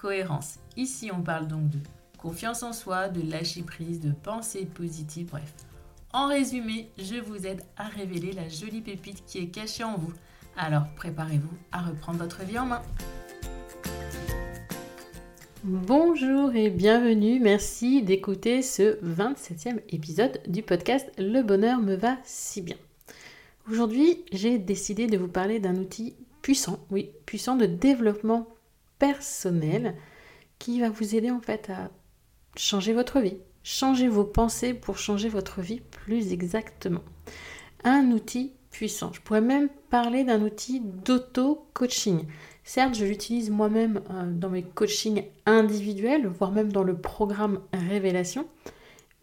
cohérence. Ici, on parle donc de confiance en soi, de lâcher prise, de pensée positive, bref. En résumé, je vous aide à révéler la jolie pépite qui est cachée en vous. Alors préparez-vous à reprendre votre vie en main. Bonjour et bienvenue, merci d'écouter ce 27e épisode du podcast Le bonheur me va si bien. Aujourd'hui, j'ai décidé de vous parler d'un outil puissant, oui, puissant de développement personnel qui va vous aider en fait à changer votre vie, changer vos pensées pour changer votre vie plus exactement. Un outil puissant. Je pourrais même parler d'un outil d'auto-coaching. Certes, je l'utilise moi-même euh, dans mes coachings individuels, voire même dans le programme Révélation,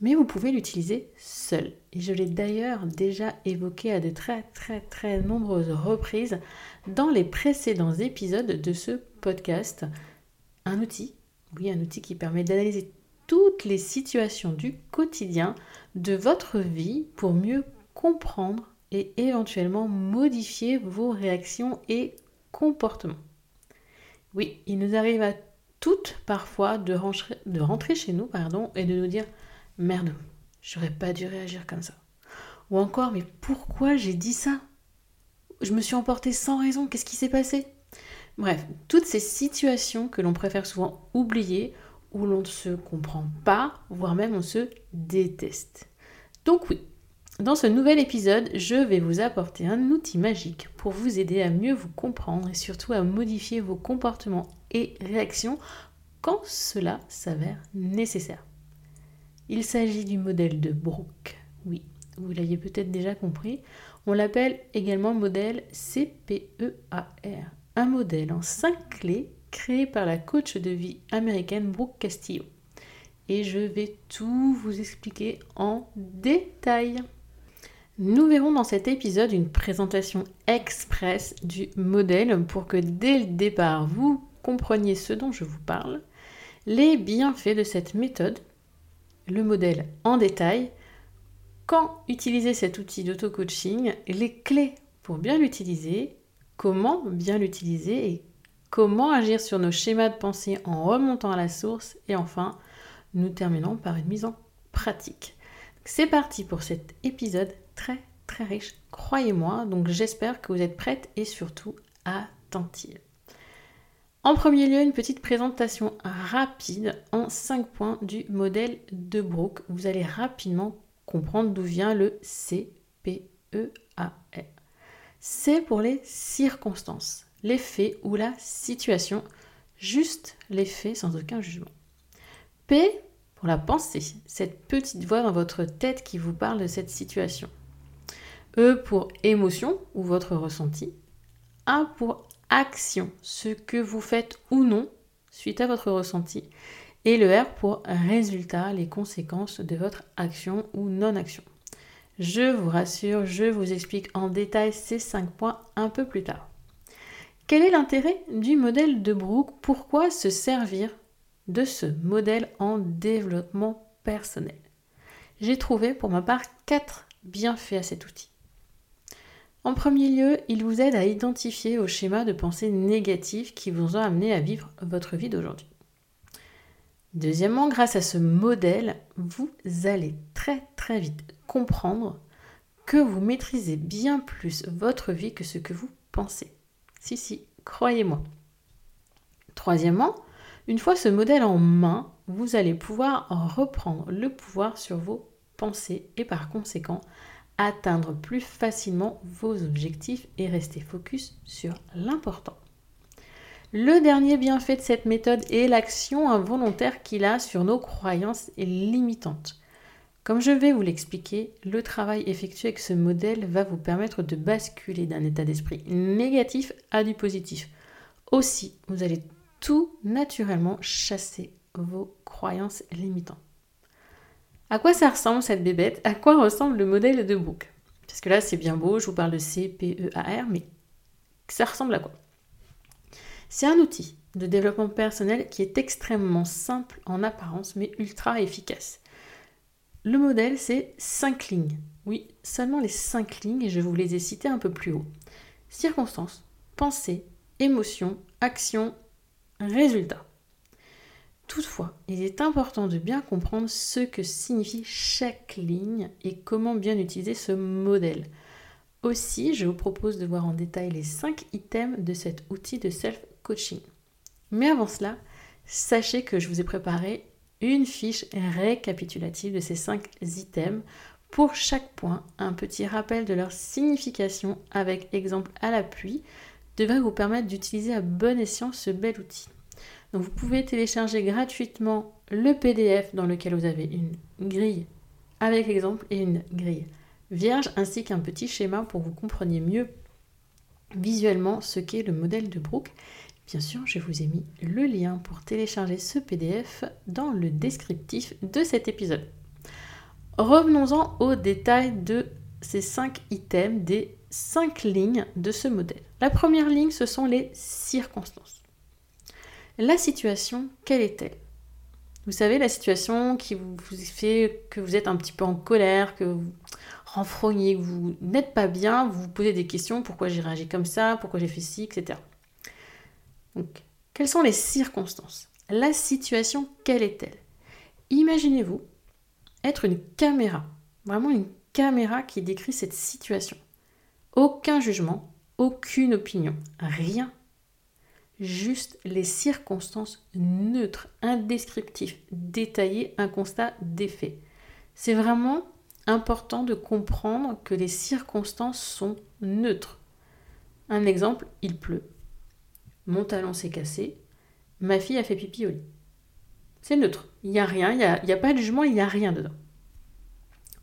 mais vous pouvez l'utiliser seul. Et je l'ai d'ailleurs déjà évoqué à de très très très nombreuses reprises dans les précédents épisodes de ce podcast. Un outil, oui, un outil qui permet d'analyser toutes les situations du quotidien de votre vie pour mieux comprendre et éventuellement modifier vos réactions et comportements. Oui, il nous arrive à toutes parfois de rentrer, chez nous pardon, et de nous dire merde, j'aurais pas dû réagir comme ça. Ou encore, mais pourquoi j'ai dit ça? Je me suis emportée sans raison, qu'est-ce qui s'est passé? Bref, toutes ces situations que l'on préfère souvent oublier, où l'on ne se comprend pas, voire même on se déteste. Donc oui, dans ce nouvel épisode, je vais vous apporter un outil magique pour vous aider à mieux vous comprendre et surtout à modifier vos comportements et réactions quand cela s'avère nécessaire. Il s'agit du modèle de Brooke. Oui, vous l'aviez peut-être déjà compris. On l'appelle également modèle CPEAR. Un modèle en cinq clés créé par la coach de vie américaine Brooke Castillo. Et je vais tout vous expliquer en détail. Nous verrons dans cet épisode une présentation express du modèle pour que dès le départ vous compreniez ce dont je vous parle, les bienfaits de cette méthode, le modèle en détail, quand utiliser cet outil d'auto-coaching, les clés pour bien l'utiliser, comment bien l'utiliser et comment agir sur nos schémas de pensée en remontant à la source et enfin nous terminons par une mise en pratique. C'est parti pour cet épisode très très riche, croyez-moi. Donc j'espère que vous êtes prête et surtout attentive. En premier lieu, une petite présentation rapide en 5 points du modèle de Brooke. Vous allez rapidement comprendre d'où vient le CPEAR. C'est pour les circonstances, les faits ou la situation, juste les faits sans aucun jugement. P pour la pensée, cette petite voix dans votre tête qui vous parle de cette situation. E pour émotion ou votre ressenti. A pour action, ce que vous faites ou non suite à votre ressenti. Et le R pour résultat, les conséquences de votre action ou non-action. Je vous rassure, je vous explique en détail ces cinq points un peu plus tard. Quel est l'intérêt du modèle de Brooke? Pourquoi se servir de ce modèle en développement personnel? J'ai trouvé pour ma part quatre bienfaits à cet outil. En premier lieu, il vous aide à identifier vos schémas de pensée négatifs qui vous ont amené à vivre votre vie d'aujourd'hui. Deuxièmement, grâce à ce modèle, vous allez très très vite comprendre que vous maîtrisez bien plus votre vie que ce que vous pensez. Si, si, croyez-moi. Troisièmement, une fois ce modèle en main, vous allez pouvoir reprendre le pouvoir sur vos pensées et par conséquent atteindre plus facilement vos objectifs et rester focus sur l'important. Le dernier bienfait de cette méthode est l'action involontaire qu'il a sur nos croyances limitantes. Comme je vais vous l'expliquer, le travail effectué avec ce modèle va vous permettre de basculer d'un état d'esprit négatif à du positif. Aussi, vous allez tout naturellement chasser vos croyances limitantes. À quoi ça ressemble cette bébête? À quoi ressemble le modèle de Brooke? Parce que là, c'est bien beau, je vous parle de C, P, E, A, R, mais ça ressemble à quoi? C'est un outil de développement personnel qui est extrêmement simple en apparence, mais ultra efficace. Le modèle, c'est 5 lignes. Oui, seulement les 5 lignes, et je vous les ai citées un peu plus haut. Circonstances, pensée, émotion, action, résultat. Toutefois, il est important de bien comprendre ce que signifie chaque ligne et comment bien utiliser ce modèle. Aussi, je vous propose de voir en détail les 5 items de cet outil de self-coaching. Mais avant cela, sachez que je vous ai préparé une fiche récapitulative de ces 5 items. Pour chaque point, un petit rappel de leur signification avec exemple à l'appui devrait vous permettre d'utiliser à bon escient ce bel outil. Donc vous pouvez télécharger gratuitement le PDF dans lequel vous avez une grille avec l'exemple et une grille vierge ainsi qu'un petit schéma pour que vous compreniez mieux visuellement ce qu'est le modèle de Brooke. Bien sûr, je vous ai mis le lien pour télécharger ce PDF dans le descriptif de cet épisode. Revenons-en au détail de ces cinq items, des cinq lignes de ce modèle. La première ligne, ce sont les circonstances. La situation, quelle est-elle? Vous savez, la situation qui vous fait que vous êtes un petit peu en colère, que vous renfrognez, que vous n'êtes pas bien, vous vous posez des questions, pourquoi j'ai réagi comme ça, pourquoi j'ai fait ci, etc. Donc, quelles sont les circonstances? La situation, quelle est-elle? Imaginez-vous être une caméra, vraiment une caméra qui décrit cette situation. Aucun jugement, aucune opinion, rien juste les circonstances neutres, indescriptives, détaillées, un constat d'effet. C'est vraiment important de comprendre que les circonstances sont neutres. Un exemple, il pleut. Mon talon s'est cassé. Ma fille a fait pipi au lit. C'est neutre. Il n'y a rien, il n'y a, pas de jugement, il n'y a rien dedans.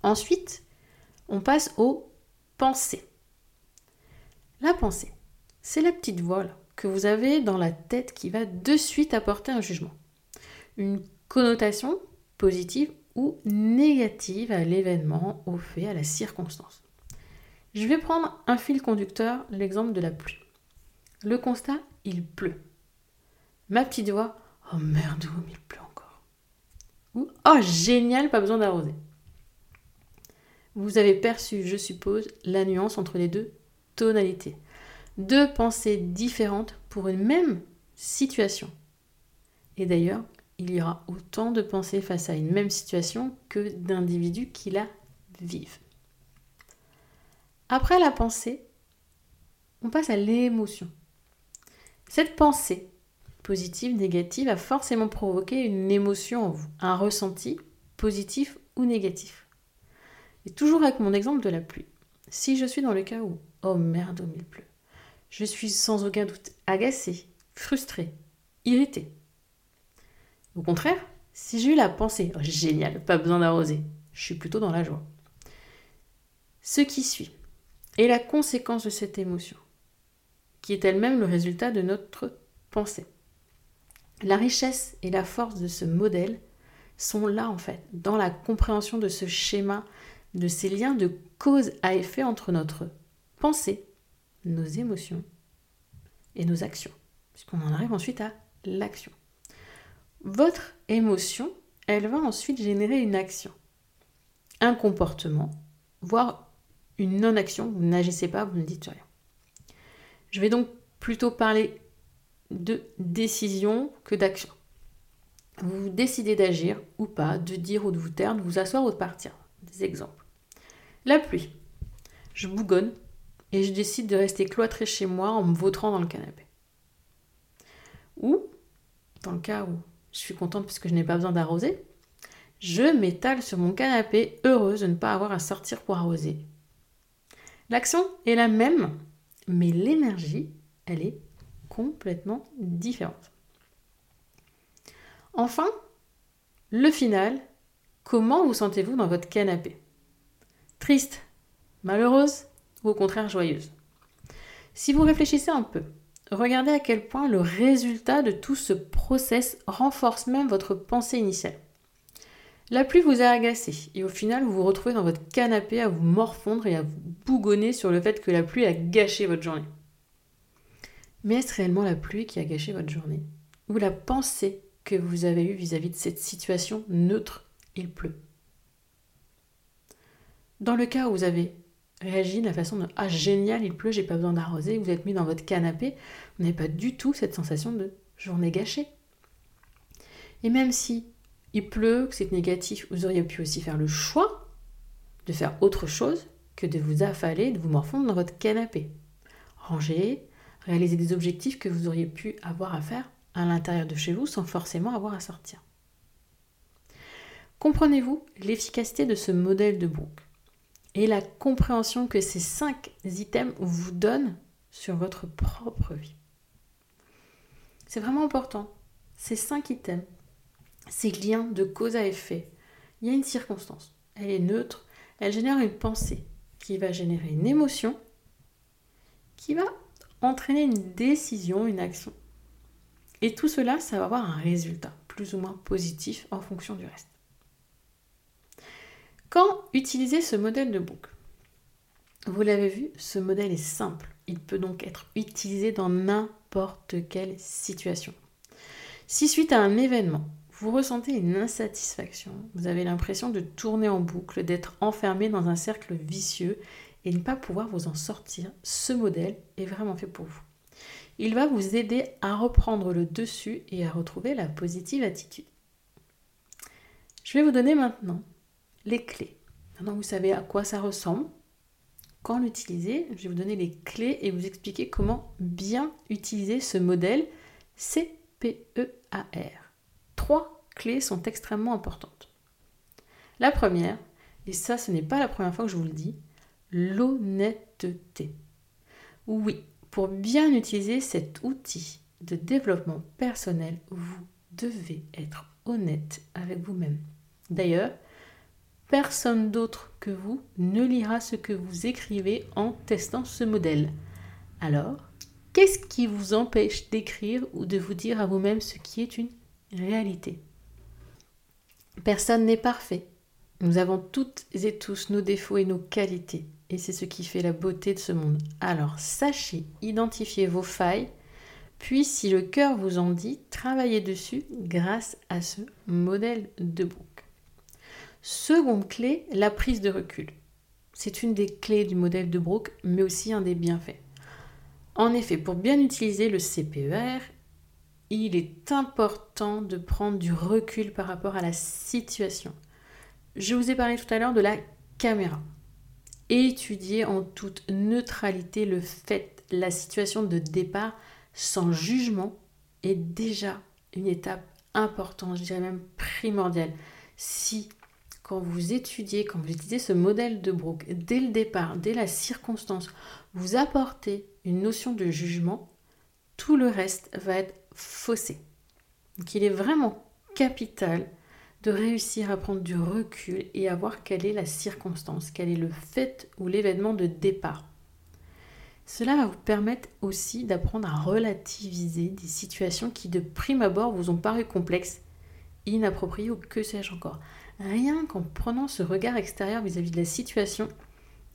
Ensuite, on passe aux pensées. La pensée, c'est la petite voix là, que vous avez dans la tête qui va de suite apporter un jugement. Une connotation positive ou négative à l'événement, au fait, à la circonstance. Je vais prendre un fil conducteur, l'exemple de la pluie. Le constat, il pleut. Ma petite voix, oh merde, il pleut encore. Ou oh génial, pas besoin d'arroser. Vous avez perçu, je suppose, la nuance entre les deux tonalités deux pensées différentes pour une même situation. Et d'ailleurs, il y aura autant de pensées face à une même situation que d'individus qui la vivent. Après la pensée, on passe à l'émotion. Cette pensée, positive, négative, a forcément provoqué une émotion en vous, un ressenti, positif ou négatif. Et toujours avec mon exemple de la pluie. Si je suis dans le cas où, oh merde, oh, il pleut, je suis sans aucun doute agacée, frustrée, irritée. Au contraire, si j'ai eu la pensée oh, génial, pas besoin d'arroser, je suis plutôt dans la joie. Ce qui suit est la conséquence de cette émotion, qui est elle-même le résultat de notre pensée. La richesse et la force de ce modèle sont là en fait, dans la compréhension de ce schéma, de ces liens de cause à effet entre notre pensée nos émotions et nos actions, puisqu'on en arrive ensuite à l'action. Votre émotion, elle va ensuite générer une action, un comportement, voire une non-action. Vous n'agissez pas, vous ne dites rien. Je vais donc plutôt parler de décision que d'action. Vous décidez d'agir ou pas, de dire ou de vous taire, de vous asseoir ou de partir. Des exemples. La pluie. Je bougonne et je décide de rester cloîtré chez moi en me vautrant dans le canapé. Ou, dans le cas où je suis contente parce que je n'ai pas besoin d'arroser, je m'étale sur mon canapé heureuse de ne pas avoir à sortir pour arroser. L'action est la même, mais l'énergie, elle est complètement différente. Enfin, le final, comment vous sentez-vous dans votre canapé? Triste Malheureuse ou au contraire joyeuse? Si vous réfléchissez un peu, regardez à quel point le résultat de tout ce process renforce même votre pensée initiale. La pluie vous a agacé et au final vous vous retrouvez dans votre canapé à vous morfondre et à vous bougonner sur le fait que la pluie a gâché votre journée. Mais est-ce réellement la pluie qui a gâché votre journée? Ou la pensée que vous avez eue vis-à-vis de cette situation neutre, il pleut? Dans le cas où vous avez réagi de la façon de Ah génial, il pleut, j'ai pas besoin d'arroser, vous êtes mis dans votre canapé, vous n'avez pas du tout cette sensation de journée gâchée. Et même si il pleut, que c'est négatif, vous auriez pu aussi faire le choix de faire autre chose que de vous affaler, de vous morfondre dans votre canapé. Ranger, réaliser des objectifs que vous auriez pu avoir à faire à l'intérieur de chez vous sans forcément avoir à sortir. Comprenez-vous l'efficacité de ce modèle de Brooke et la compréhension que ces cinq items vous donnent sur votre propre vie? C'est vraiment important. Ces cinq items ces liens de cause à effet. Il y a une circonstance, elle est neutre, elle génère une pensée qui va générer une émotion qui va entraîner une décision, une action. Et tout cela, ça va avoir un résultat plus ou moins positif en fonction du reste. Quand utiliser ce modèle de boucle Vous l'avez vu, ce modèle est simple. Il peut donc être utilisé dans n'importe quelle situation. Si suite à un événement, vous ressentez une insatisfaction, vous avez l'impression de tourner en boucle, d'être enfermé dans un cercle vicieux et ne pas pouvoir vous en sortir, ce modèle est vraiment fait pour vous. Il va vous aider à reprendre le dessus et à retrouver la positive attitude. Je vais vous donner maintenant les clés. Maintenant vous savez à quoi ça ressemble, quand l'utiliser, je vais vous donner les clés et vous expliquer comment bien utiliser ce modèle CPEAR trois clés sont extrêmement importantes. La première, et ça ce n'est pas la première fois que je vous le dis, l'honnêteté. Oui, pour bien utiliser cet outil de développement personnel, vous devez être honnête avec vous-même. D'ailleurs, personne d'autre que vous ne lira ce que vous écrivez en testant ce modèle. Alors, qu'est-ce qui vous empêche d'écrire ou de vous dire à vous-même ce qui est une réalité? Personne n'est parfait. Nous avons toutes et tous nos défauts et nos qualités. Et c'est ce qui fait la beauté de ce monde. Alors sachez identifier vos failles, puis si le cœur vous en dit, travaillez dessus grâce à ce modèle de bouc. Seconde clé, la prise de recul. C'est une des clés du modèle de Brooke, mais aussi un des bienfaits. En effet, pour bien utiliser le CPER, il est important de prendre du recul par rapport à la situation. Je vous ai parlé tout à l'heure de la caméra. Étudier en toute neutralité le fait, la situation de départ sans jugement est déjà une étape importante, je dirais même primordiale. Si quand vous étudiez, quand vous utilisez ce modèle de Brooke, dès le départ, dès la circonstance, vous apportez une notion de jugement, tout le reste va être faussé. Donc il est vraiment capital de réussir à prendre du recul et à voir quelle est la circonstance, quel est le fait ou l'événement de départ. Cela va vous permettre aussi d'apprendre à relativiser des situations qui de prime abord vous ont paru complexes, inappropriées ou que sais-je encore. Rien qu'en prenant ce regard extérieur vis-à-vis de la situation,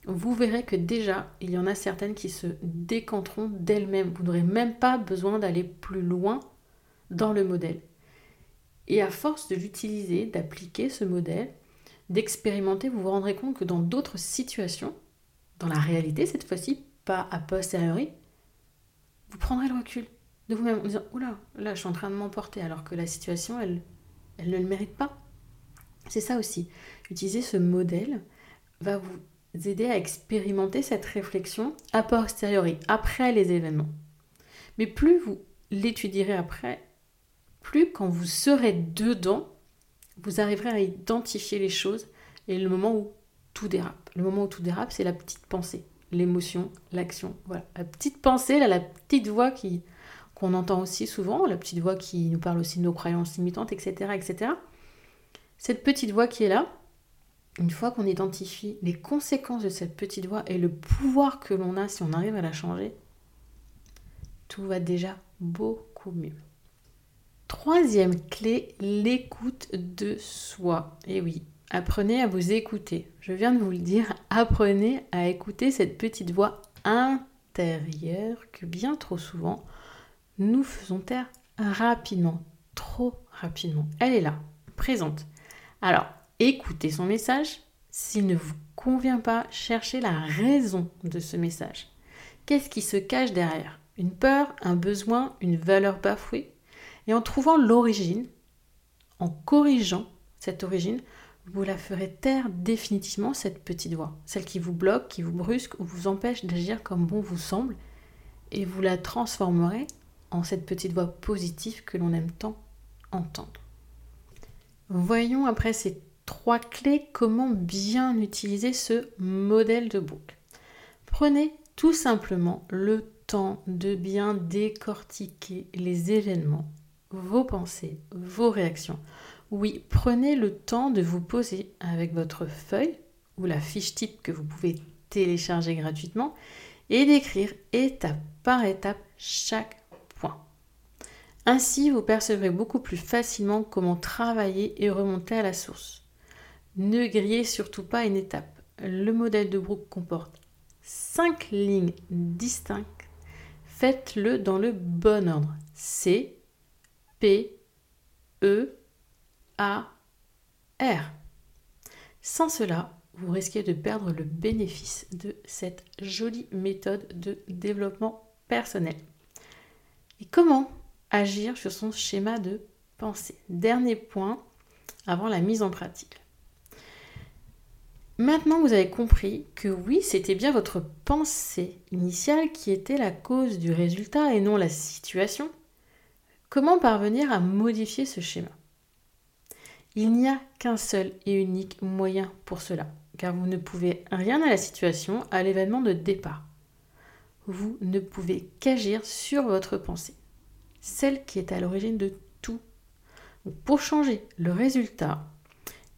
vous verrez que déjà, il y en a certaines qui se décanteront d'elles-mêmes. Vous n'aurez même pas besoin d'aller plus loin dans le modèle. Et à force de l'utiliser, d'appliquer ce modèle, d'expérimenter, vous vous rendrez compte que dans d'autres situations, dans la réalité cette fois-ci, pas a posteriori, vous prendrez le recul de vous-même en disant Oula, là je suis en train de m'emporter alors que la situation, elle, elle ne le mérite pas. C'est ça aussi. Utiliser ce modèle va vous aider à expérimenter cette réflexion a posteriori, après les événements. Mais plus vous l'étudierez après, plus quand vous serez dedans, vous arriverez à identifier les choses et le moment où tout dérape. Le moment où tout dérape, c'est la petite pensée, l'émotion, l'action. Voilà, la petite pensée, là, la petite voix qui qu'on entend aussi souvent, la petite voix qui nous parle aussi de nos croyances limitantes, etc., etc. Cette petite voix qui est là, une fois qu'on identifie les conséquences de cette petite voix et le pouvoir que l'on a si on arrive à la changer, tout va déjà beaucoup mieux. Troisième clé, l'écoute de soi. Et oui, apprenez à vous écouter. Je viens de vous le dire, apprenez à écouter cette petite voix intérieure que bien trop souvent nous faisons taire rapidement, trop rapidement. Elle est là, présente. Alors, écoutez son message. S'il ne vous convient pas, cherchez la raison de ce message. Qu'est-ce qui se cache derrière? Une peur, un besoin, une valeur bafouée? Et en trouvant l'origine, en corrigeant cette origine, vous la ferez taire définitivement cette petite voix, celle qui vous bloque, qui vous brusque ou vous empêche d'agir comme bon vous semble, et vous la transformerez en cette petite voix positive que l'on aime tant entendre. Voyons après ces trois clés comment bien utiliser ce modèle de boucle. Prenez tout simplement le temps de bien décortiquer les événements, vos pensées, vos réactions. Oui, prenez le temps de vous poser avec votre feuille ou la fiche type que vous pouvez télécharger gratuitement et d'écrire étape par étape chaque ainsi, vous percevrez beaucoup plus facilement comment travailler et remonter à la source. Ne grillez surtout pas une étape. Le modèle de Brooke comporte 5 lignes distinctes. Faites-le dans le bon ordre. C, P, E, A, R. Sans cela, vous risquez de perdre le bénéfice de cette jolie méthode de développement personnel. Et comment agir sur son schéma de pensée? Dernier point avant la mise en pratique. Maintenant, vous avez compris que oui, c'était bien votre pensée initiale qui était la cause du résultat et non la situation. Comment parvenir à modifier ce schéma? Il n'y a qu'un seul et unique moyen pour cela, car vous ne pouvez rien à la situation, à l'événement de départ. Vous ne pouvez qu'agir sur votre pensée celle qui est à l'origine de tout. pour changer le résultat,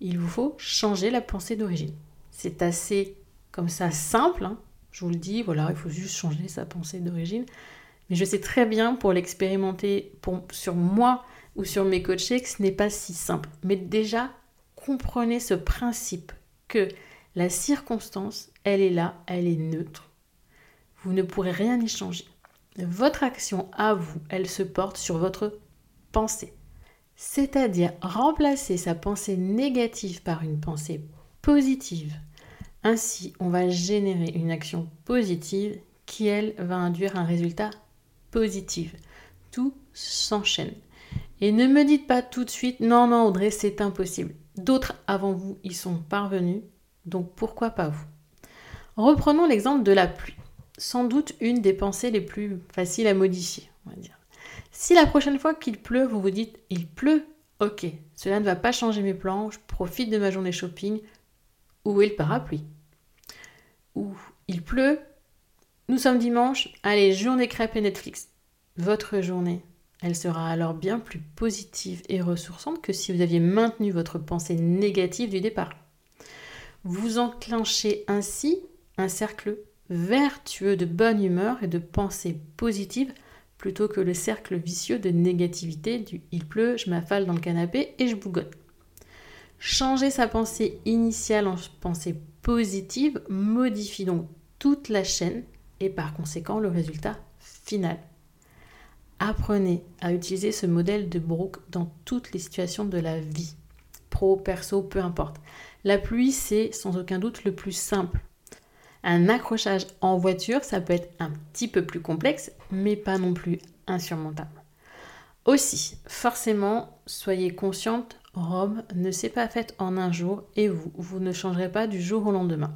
il vous faut changer la pensée d'origine. C'est assez comme ça simple, hein. je vous le dis, voilà, il faut juste changer sa pensée d'origine. Mais je sais très bien pour l'expérimenter sur moi ou sur mes coachés que ce n'est pas si simple. Mais déjà, comprenez ce principe que la circonstance, elle est là, elle est neutre. Vous ne pourrez rien y changer. Votre action à vous, elle se porte sur votre pensée. C'est-à-dire remplacer sa pensée négative par une pensée positive. Ainsi, on va générer une action positive qui, elle, va induire un résultat positif. Tout s'enchaîne. Et ne me dites pas tout de suite, non, non, Audrey, c'est impossible. D'autres avant vous y sont parvenus, donc pourquoi pas vous? Reprenons l'exemple de la pluie sans doute une des pensées les plus faciles à modifier, on va dire. Si la prochaine fois qu'il pleut, vous vous dites il pleut, ok, cela ne va pas changer mes plans, je profite de ma journée shopping, où est le parapluie? Ou il pleut, nous sommes dimanche, allez, journée crêpes et Netflix. Votre journée, elle sera alors bien plus positive et ressourçante que si vous aviez maintenu votre pensée négative du départ. Vous enclenchez ainsi un cercle vertueux de bonne humeur et de pensée positive plutôt que le cercle vicieux de négativité du il pleut, je m'affale dans le canapé et je bougonne. Changer sa pensée initiale en pensée positive modifie donc toute la chaîne et par conséquent le résultat final. Apprenez à utiliser ce modèle de Brooke dans toutes les situations de la vie, pro, perso, peu importe. La pluie, c'est sans aucun doute le plus simple un accrochage en voiture, ça peut être un petit peu plus complexe, mais pas non plus insurmontable. Aussi, forcément, soyez consciente, Rome ne s'est pas faite en un jour et vous, vous ne changerez pas du jour au lendemain.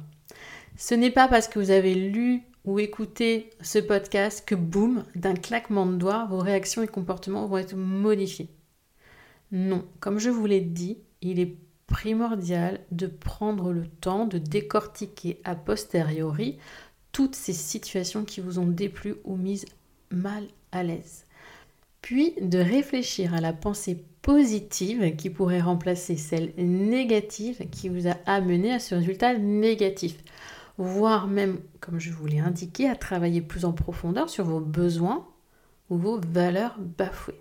Ce n'est pas parce que vous avez lu ou écouté ce podcast que, boum, d'un claquement de doigts, vos réactions et comportements vont être modifiés. Non, comme je vous l'ai dit, il est primordial de prendre le temps de décortiquer a posteriori toutes ces situations qui vous ont déplu ou mises mal à l'aise. Puis de réfléchir à la pensée positive qui pourrait remplacer celle négative qui vous a amené à ce résultat négatif. Voire même, comme je vous l'ai indiqué, à travailler plus en profondeur sur vos besoins ou vos valeurs bafouées.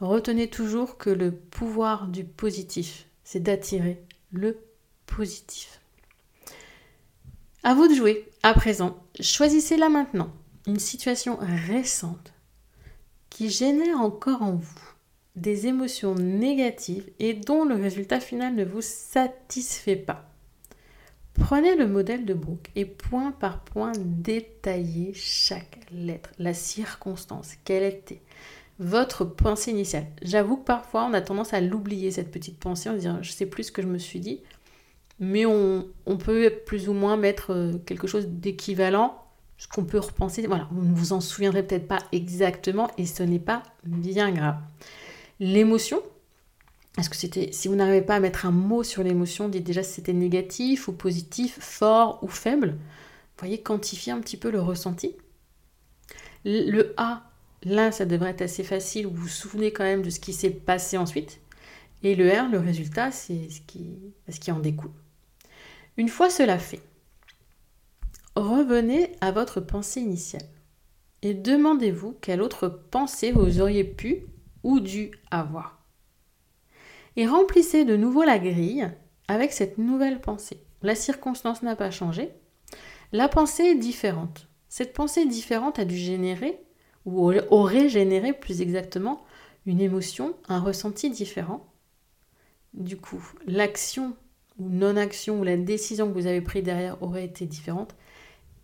Retenez toujours que le pouvoir du positif, c'est d'attirer le positif. À vous de jouer. À présent, choisissez là maintenant une situation récente qui génère encore en vous des émotions négatives et dont le résultat final ne vous satisfait pas. Prenez le modèle de Brooke et point par point détaillez chaque lettre, la circonstance, quelle était, votre pensée initiale. J'avoue que parfois on a tendance à l'oublier, cette petite pensée, on se dit je sais plus ce que je me suis dit, mais on, peut plus ou moins mettre euh, quelque chose d'équivalent, ce qu'on peut repenser. Voilà, vous ne vous en souviendrez peut-être pas exactement et ce n'est pas bien grave. L'émotion, est-ce que c'était, si vous n'arrivez pas à mettre un mot sur l'émotion, dites déjà si c'était négatif ou positif, fort ou faible. Vous voyez, quantifier un petit peu le ressenti. Le A, Là, ça devrait être assez facile, vous vous souvenez quand même de ce qui s'est passé ensuite. Et le R, le résultat, c'est ce qui, ce qui en découle. Une fois cela fait, revenez à votre pensée initiale et demandez-vous quelle autre pensée vous auriez pu ou dû avoir. Et remplissez de nouveau la grille avec cette nouvelle pensée. La circonstance n'a pas changé, la pensée est différente. Cette pensée différente a dû générer ou aurait généré plus exactement une émotion, un ressenti différent. Du coup, l'action ou non-action ou la décision que vous avez prise derrière aurait été différente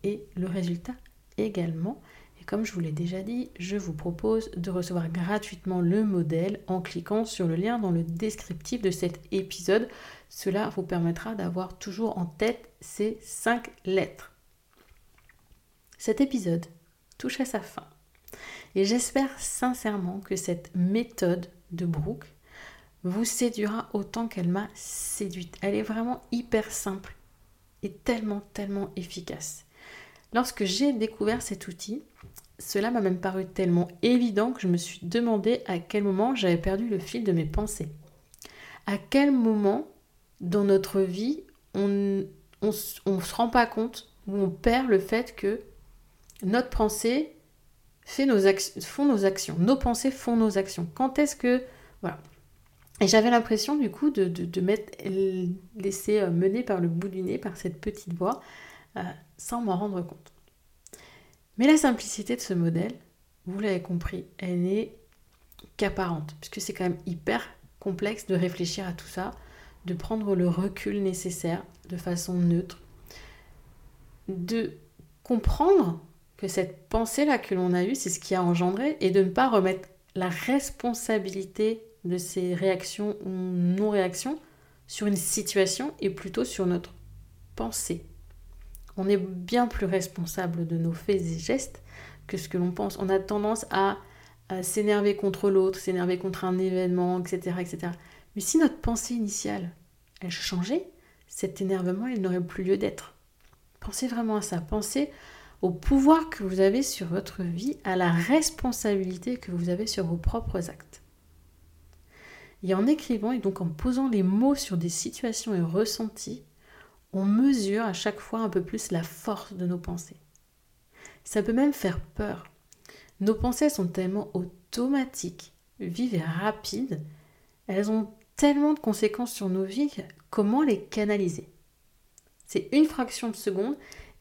et le résultat également. Comme je vous l'ai déjà dit, je vous propose de recevoir gratuitement le modèle en cliquant sur le lien dans le descriptif de cet épisode. Cela vous permettra d'avoir toujours en tête ces cinq lettres. Cet épisode touche à sa fin. Et j'espère sincèrement que cette méthode de Brooke vous séduira autant qu'elle m'a séduite. Elle est vraiment hyper simple et tellement, tellement efficace. Lorsque j'ai découvert cet outil, cela m'a même paru tellement évident que je me suis demandé à quel moment j'avais perdu le fil de mes pensées. À quel moment dans notre vie on ne se rend pas compte ou on perd le fait que notre pensée fait nos font nos actions. Nos pensées font nos actions. Quand est-ce que... Voilà. Et j'avais l'impression du coup de, de, de m'être laissé euh, mener par le bout du nez, par cette petite voix, euh, sans m'en rendre compte. Mais la simplicité de ce modèle, vous l'avez compris, elle n'est qu'apparente, puisque c'est quand même hyper complexe de réfléchir à tout ça, de prendre le recul nécessaire de façon neutre, de comprendre que cette pensée-là que l'on a eue, c'est ce qui a engendré, et de ne pas remettre la responsabilité de ces réactions ou non-réactions sur une situation et plutôt sur notre pensée. On est bien plus responsable de nos faits et gestes que ce que l'on pense. On a tendance à, s'énerver contre l'autre, s'énerver contre un événement, etc., etc. Mais si notre pensée initiale, elle changeait, cet énervement, n'aurait plus lieu d'être. Pensez vraiment à ça. Pensez au pouvoir que vous avez sur votre vie, à la responsabilité que vous avez sur vos propres actes. Et en écrivant et donc en posant les mots sur des situations et ressentis, on mesure à chaque fois un peu plus la force de nos pensées. Ça peut même faire peur. Nos pensées sont tellement automatiques, vives et rapides, elles ont tellement de conséquences sur nos vies, comment les canaliser? C'est une fraction de seconde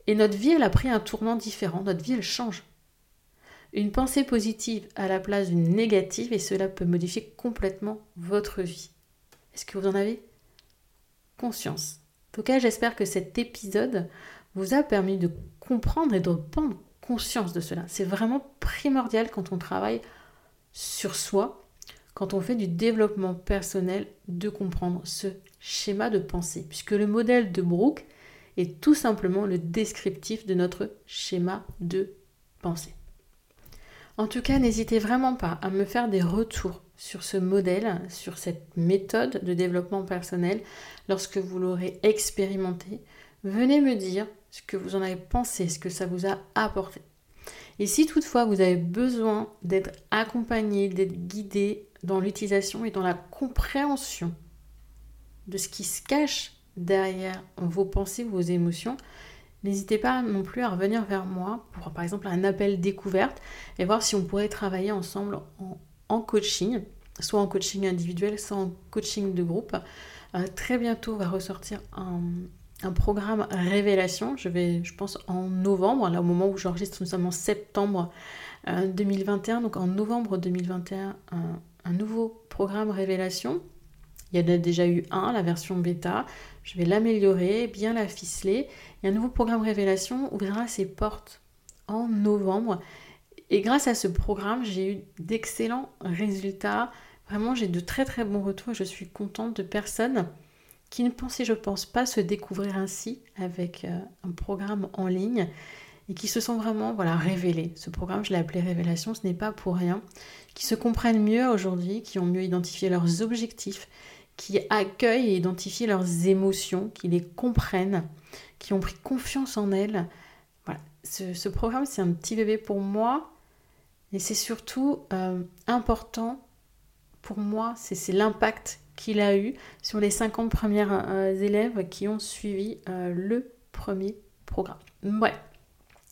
et notre vie, a pris un tournant différent, notre vie, elle change. Une pensée positive à la place d'une négative et cela peut modifier complètement votre vie. Est-ce que vous en avez conscience? En tout cas, j'espère que cet épisode vous a permis de comprendre et de prendre conscience de cela. C'est vraiment primordial quand on travaille sur soi, quand on fait du développement personnel, de comprendre ce schéma de pensée. Puisque le modèle de Brooke, est tout simplement le descriptif de notre schéma de pensée. En tout cas, n'hésitez vraiment pas à me faire des retours sur ce modèle, sur cette méthode de développement personnel lorsque vous l'aurez expérimenté. Venez me dire ce que vous en avez pensé, ce que ça vous a apporté. Et si toutefois vous avez besoin d'être accompagné, d'être guidé dans l'utilisation et dans la compréhension de ce qui se cache derrière vos pensées, vos émotions, n'hésitez pas non plus à revenir vers moi pour par exemple un appel découverte et voir si on pourrait travailler ensemble en, coaching, soit en coaching individuel, soit en coaching de groupe. Euh, très bientôt va ressortir un, programme révélation. Je vais, je pense, en novembre, là au moment où j'enregistre, nous sommes en septembre 2021, donc en novembre 2021, un nouveau programme révélation il y en a déjà eu un, la version bêta. Je vais l'améliorer, bien la ficeler. Et un nouveau programme Révélation ouvrira ses portes en novembre. Et grâce à ce programme, j'ai eu d'excellents résultats. Vraiment, j'ai de très très bons retours et je suis contente de personnes qui ne pensaient, je pense, pas se découvrir ainsi avec euh, un programme en ligne et qui se sont vraiment voilà, révélées. Ce programme, je l'ai appelé Révélation, ce n'est pas pour rien. Qui se comprennent mieux aujourd'hui, qui ont mieux identifié leurs objectifs, qui accueillent et identifient leurs émotions, qui les comprennent, qui ont pris confiance en elles. Voilà. Ce, programme, c'est un petit bébé pour moi, et c'est surtout euh, important pour moi, c'est l'impact qu'il a eu sur les 50 premières euh, élèves qui ont suivi euh, le premier programme. Ouais,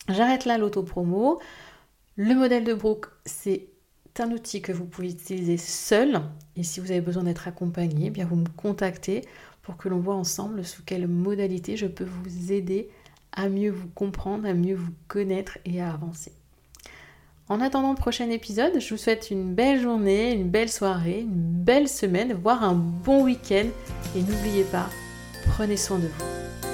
j'arrête là l'auto-promo. Le modèle de Brooke, c'est un outil que vous pouvez utiliser seul. Et si vous avez besoin d'être accompagné, eh bien vous me contactez pour que l'on voit ensemble sous quelle modalité je peux vous aider à mieux vous comprendre, à mieux vous connaître et à avancer. En attendant le prochain épisode, je vous souhaite une belle journée, une belle soirée, une belle semaine, voire un bon week-end. Et n'oubliez pas, prenez soin de vous.